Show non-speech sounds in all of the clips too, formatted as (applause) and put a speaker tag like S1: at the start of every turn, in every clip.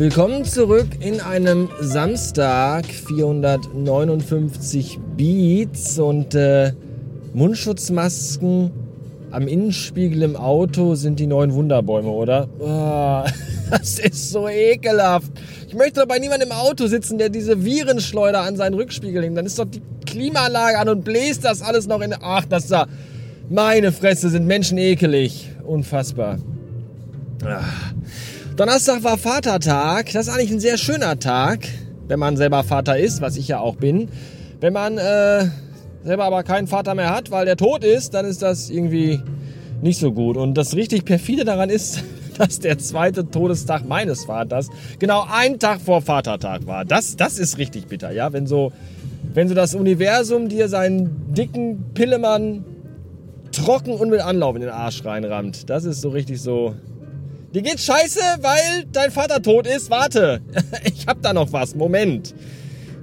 S1: Willkommen zurück in einem Samstag, 459 Beats und äh, Mundschutzmasken am Innenspiegel im Auto sind die neuen Wunderbäume, oder? Oh, (laughs) das ist so ekelhaft. Ich möchte doch bei niemandem im Auto sitzen, der diese Virenschleuder an seinen Rückspiegel hängt. Dann ist doch die Klimaanlage an und bläst das alles noch in... Ach, das da... Meine Fresse, sind Menschen ekelig. Unfassbar. Ach. Donnerstag war Vatertag. Das ist eigentlich ein sehr schöner Tag, wenn man selber Vater ist, was ich ja auch bin. Wenn man äh, selber aber keinen Vater mehr hat, weil der tot ist, dann ist das irgendwie nicht so gut. Und das richtig perfide daran ist, (laughs) dass der zweite Todestag meines Vaters genau ein Tag vor Vatertag war. Das, das ist richtig bitter, ja. Wenn so, wenn so das Universum dir seinen dicken Pillemann trocken und mit Anlauf in den Arsch reinrammt. Das ist so richtig so. Dir geht's scheiße, weil dein Vater tot ist. Warte, (laughs) ich hab da noch was. Moment.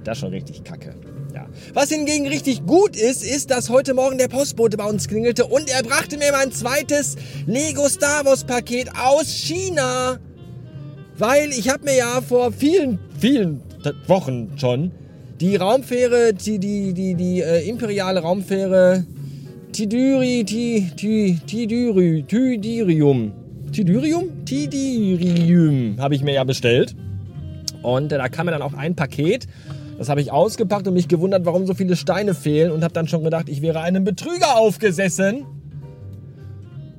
S1: Das ist schon richtig kacke. Ja. Was hingegen richtig gut ist, ist, dass heute Morgen der Postbote bei uns klingelte und er brachte mir mein zweites Lego Star Wars Paket aus China. Weil ich habe mir ja vor vielen, vielen Wochen schon die Raumfähre, die, die, die, die äh, imperiale Raumfähre Tidyri, Tidyri, Tidirium Tidyrium? Tidirium habe ich mir ja bestellt. Und äh, da kam mir dann auch ein Paket. Das habe ich ausgepackt und mich gewundert, warum so viele Steine fehlen und habe dann schon gedacht, ich wäre einem Betrüger aufgesessen.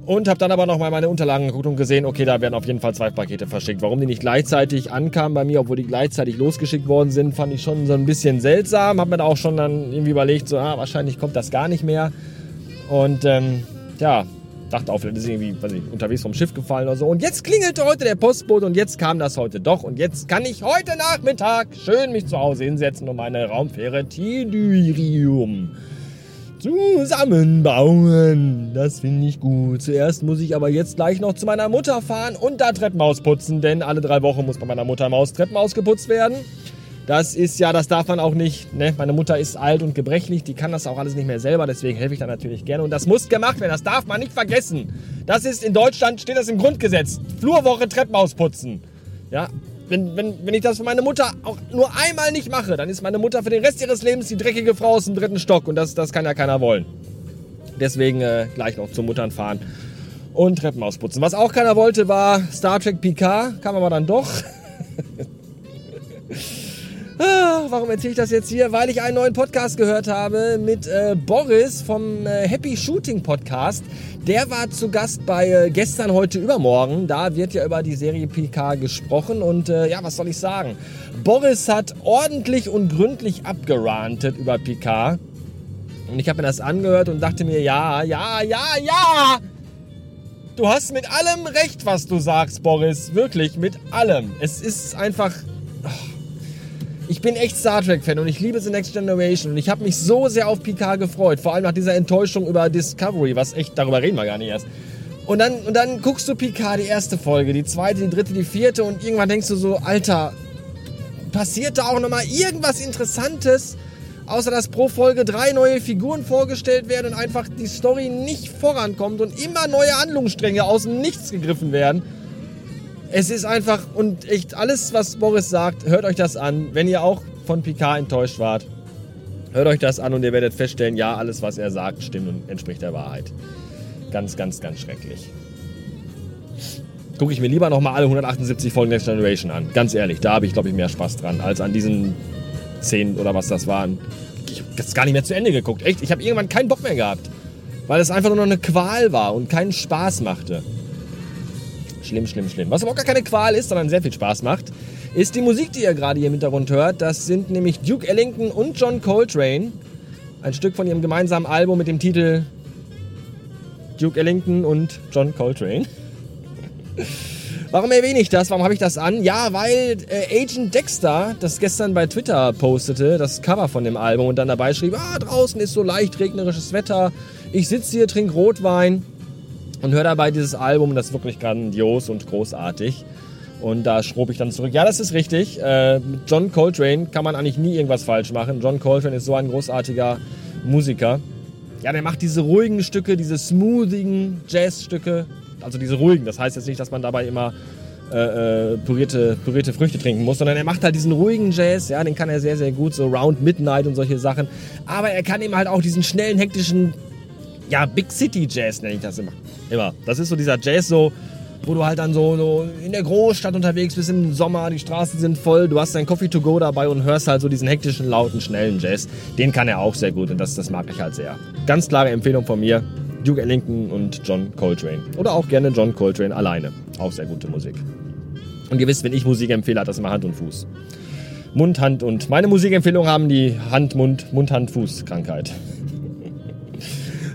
S1: Und habe dann aber nochmal meine Unterlagen geguckt und gesehen, okay, da werden auf jeden Fall zwei Pakete verschickt. Warum die nicht gleichzeitig ankamen bei mir, obwohl die gleichzeitig losgeschickt worden sind, fand ich schon so ein bisschen seltsam. Habe mir da auch schon dann irgendwie überlegt, so, ah, wahrscheinlich kommt das gar nicht mehr. Und ähm, ja, dachte auch, vielleicht ist irgendwie weiß ich, unterwegs vom Schiff gefallen oder so. Und jetzt klingelte heute der Postbote und jetzt kam das heute doch. Und jetzt kann ich heute Nachmittag schön mich zu Hause hinsetzen und meine Raumfähre Tidurium zusammenbauen. Das finde ich gut. Zuerst muss ich aber jetzt gleich noch zu meiner Mutter fahren und da Treppenhaus putzen, denn alle drei Wochen muss bei meiner Mutter im Haus Treppenhaus geputzt werden. Das ist ja, das darf man auch nicht. Ne? Meine Mutter ist alt und gebrechlich, die kann das auch alles nicht mehr selber, deswegen helfe ich da natürlich gerne. Und das muss gemacht werden, das darf man nicht vergessen. Das ist in Deutschland, steht das im Grundgesetz. Flurwoche Treppenhaus putzen. Ja, wenn, wenn, wenn ich das für meine Mutter auch nur einmal nicht mache, dann ist meine Mutter für den Rest ihres Lebens die dreckige Frau aus dem dritten Stock und das, das kann ja keiner wollen. Deswegen äh, gleich noch zur Muttern fahren und Treppenhaus putzen. Was auch keiner wollte, war Star Trek Picard, kam aber dann doch. (laughs) Ah, warum erzähle ich das jetzt hier? Weil ich einen neuen Podcast gehört habe mit äh, Boris vom äh, Happy Shooting Podcast. Der war zu Gast bei äh, gestern, heute, übermorgen. Da wird ja über die Serie PK gesprochen. Und äh, ja, was soll ich sagen? Boris hat ordentlich und gründlich abgerantet über PK. Und ich habe mir das angehört und dachte mir, ja, ja, ja, ja! Du hast mit allem recht, was du sagst, Boris. Wirklich, mit allem. Es ist einfach... Ich bin echt Star Trek-Fan und ich liebe The Next Generation und ich habe mich so sehr auf Picard gefreut, vor allem nach dieser Enttäuschung über Discovery, was echt, darüber reden wir gar nicht erst. Und dann, und dann guckst du Picard die erste Folge, die zweite, die dritte, die vierte und irgendwann denkst du so, Alter, passiert da auch nochmal irgendwas Interessantes, außer dass pro Folge drei neue Figuren vorgestellt werden und einfach die Story nicht vorankommt und immer neue Handlungsstränge aus dem Nichts gegriffen werden. Es ist einfach, und echt alles, was Boris sagt, hört euch das an. Wenn ihr auch von Picard enttäuscht wart, hört euch das an und ihr werdet feststellen, ja, alles, was er sagt, stimmt und entspricht der Wahrheit. Ganz, ganz, ganz schrecklich. Gucke ich mir lieber nochmal alle 178 Folgen Next Generation an. Ganz ehrlich, da habe ich, glaube ich, mehr Spaß dran, als an diesen 10 oder was das waren. Ich habe das gar nicht mehr zu Ende geguckt. Echt, ich habe irgendwann keinen Bock mehr gehabt. Weil es einfach nur noch eine Qual war und keinen Spaß machte. Schlimm, schlimm, schlimm. Was aber auch gar keine Qual ist, sondern sehr viel Spaß macht, ist die Musik, die ihr gerade hier im Hintergrund hört. Das sind nämlich Duke Ellington und John Coltrane. Ein Stück von ihrem gemeinsamen Album mit dem Titel Duke Ellington und John Coltrane. (laughs) Warum erwähne ich das? Warum habe ich das an? Ja, weil äh, Agent Dexter das gestern bei Twitter postete, das Cover von dem Album und dann dabei schrieb, ah, draußen ist so leicht regnerisches Wetter, ich sitze hier, trinke Rotwein und höre dabei dieses Album, das ist wirklich grandios und großartig. Und da schrob ich dann zurück. Ja, das ist richtig. Äh, mit John Coltrane kann man eigentlich nie irgendwas falsch machen. John Coltrane ist so ein großartiger Musiker. Ja, der macht diese ruhigen Stücke, diese smoothigen Jazzstücke. Also diese ruhigen. Das heißt jetzt nicht, dass man dabei immer äh, äh, pürierte, pürierte Früchte trinken muss, sondern er macht halt diesen ruhigen Jazz, ja, den kann er sehr, sehr gut, so Round Midnight und solche Sachen. Aber er kann eben halt auch diesen schnellen, hektischen, ja, Big City Jazz nenne ich das immer. Immer. Das ist so dieser Jazz so, wo du halt dann so, so in der Großstadt unterwegs bist im Sommer, die Straßen sind voll, du hast dein Coffee to go dabei und hörst halt so diesen hektischen, lauten, schnellen Jazz. Den kann er auch sehr gut und das, das mag ich halt sehr. Ganz klare Empfehlung von mir. Duke Ellington und John Coltrane. Oder auch gerne John Coltrane alleine. Auch sehr gute Musik. Und ihr wisst, wenn ich Musik empfehle, hat das immer Hand und Fuß. Mund, Hand und meine Musikempfehlungen haben die Hand, Mund, Mund, Hand, Fuß Krankheit.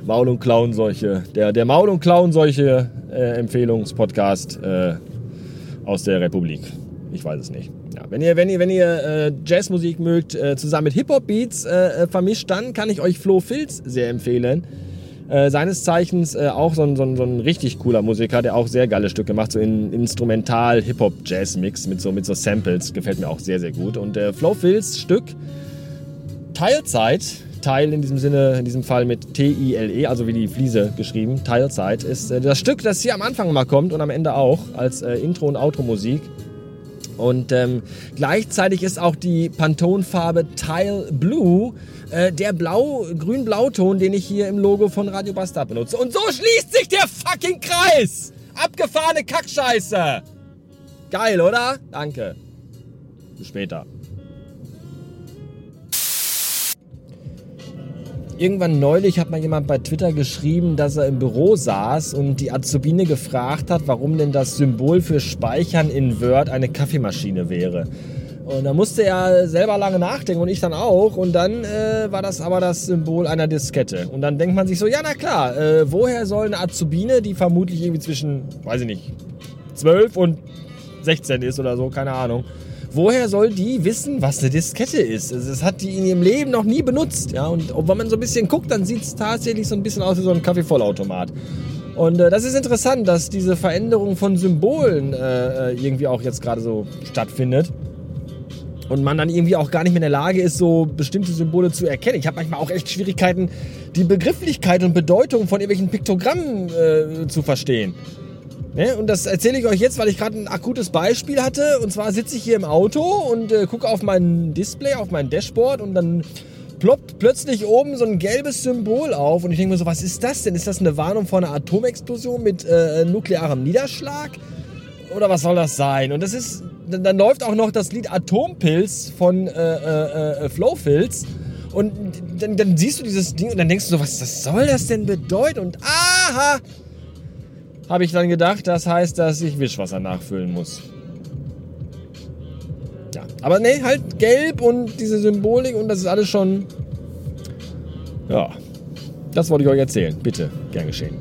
S1: Maul- und Klauenseuche. Der, der Maul- und Klauenseuche äh, Empfehlungspodcast äh, aus der Republik. Ich weiß es nicht. Ja, wenn ihr, wenn ihr, wenn ihr äh, Jazzmusik mögt, äh, zusammen mit Hip-Hop-Beats äh, vermischt, dann kann ich euch Flo Filz sehr empfehlen. Äh, seines Zeichens äh, auch so ein, so, ein, so ein richtig cooler Musiker, der auch sehr geile Stücke macht, so in Instrumental-Hip-Hop-Jazz-Mix mit so, mit so Samples. Gefällt mir auch sehr, sehr gut. Und äh, Flo Phils Stück Teilzeit, Teil in diesem Sinne, in diesem Fall mit T-I-L-E, also wie die Fliese geschrieben, Teilzeit, ist äh, das Stück, das hier am Anfang mal kommt und am Ende auch als äh, Intro- und Outro-Musik. Und ähm, gleichzeitig ist auch die Pantone-Farbe Tile Blue äh, der blau, grün-blauton, den ich hier im Logo von Radio Bastard benutze. Und so schließt sich der fucking Kreis! Abgefahrene Kackscheiße! Geil, oder? Danke. Bis später. Irgendwann neulich hat mal jemand bei Twitter geschrieben, dass er im Büro saß und die Azubine gefragt hat, warum denn das Symbol für Speichern in Word eine Kaffeemaschine wäre. Und da musste er selber lange nachdenken und ich dann auch. Und dann äh, war das aber das Symbol einer Diskette. Und dann denkt man sich so, ja na klar, äh, woher soll eine Azubine, die vermutlich irgendwie zwischen, weiß ich nicht, 12 und 16 ist oder so, keine Ahnung. Woher soll die wissen, was eine Diskette ist? Also, das hat die in ihrem Leben noch nie benutzt. Ja? Und wenn man so ein bisschen guckt, dann sieht es tatsächlich so ein bisschen aus wie so ein Kaffeevollautomat. Und äh, das ist interessant, dass diese Veränderung von Symbolen äh, äh irgendwie auch jetzt gerade so stattfindet und man dann irgendwie auch gar nicht mehr in der Lage ist, so bestimmte Symbole zu erkennen. Ich habe manchmal auch echt Schwierigkeiten, die Begrifflichkeit und Bedeutung von irgendwelchen Piktogrammen äh, zu verstehen. Ne? Und das erzähle ich euch jetzt, weil ich gerade ein akutes Beispiel hatte. Und zwar sitze ich hier im Auto und äh, gucke auf mein Display, auf mein Dashboard und dann ploppt plötzlich oben so ein gelbes Symbol auf. Und ich denke mir so, was ist das denn? Ist das eine Warnung vor einer Atomexplosion mit äh, nuklearem Niederschlag? Oder was soll das sein? Und das ist dann, dann, läuft auch noch das Lied Atompilz von äh, äh, äh, Flowfilz. Und dann, dann, siehst du dieses Ding und dann denkst du so, was, was soll das denn bedeuten? Und aha, habe ich dann gedacht, das heißt, dass ich Wischwasser nachfüllen muss. Ja, aber nee, halt gelb und diese Symbolik und das ist alles schon. Ja, das wollte ich euch erzählen. Bitte, gern geschehen.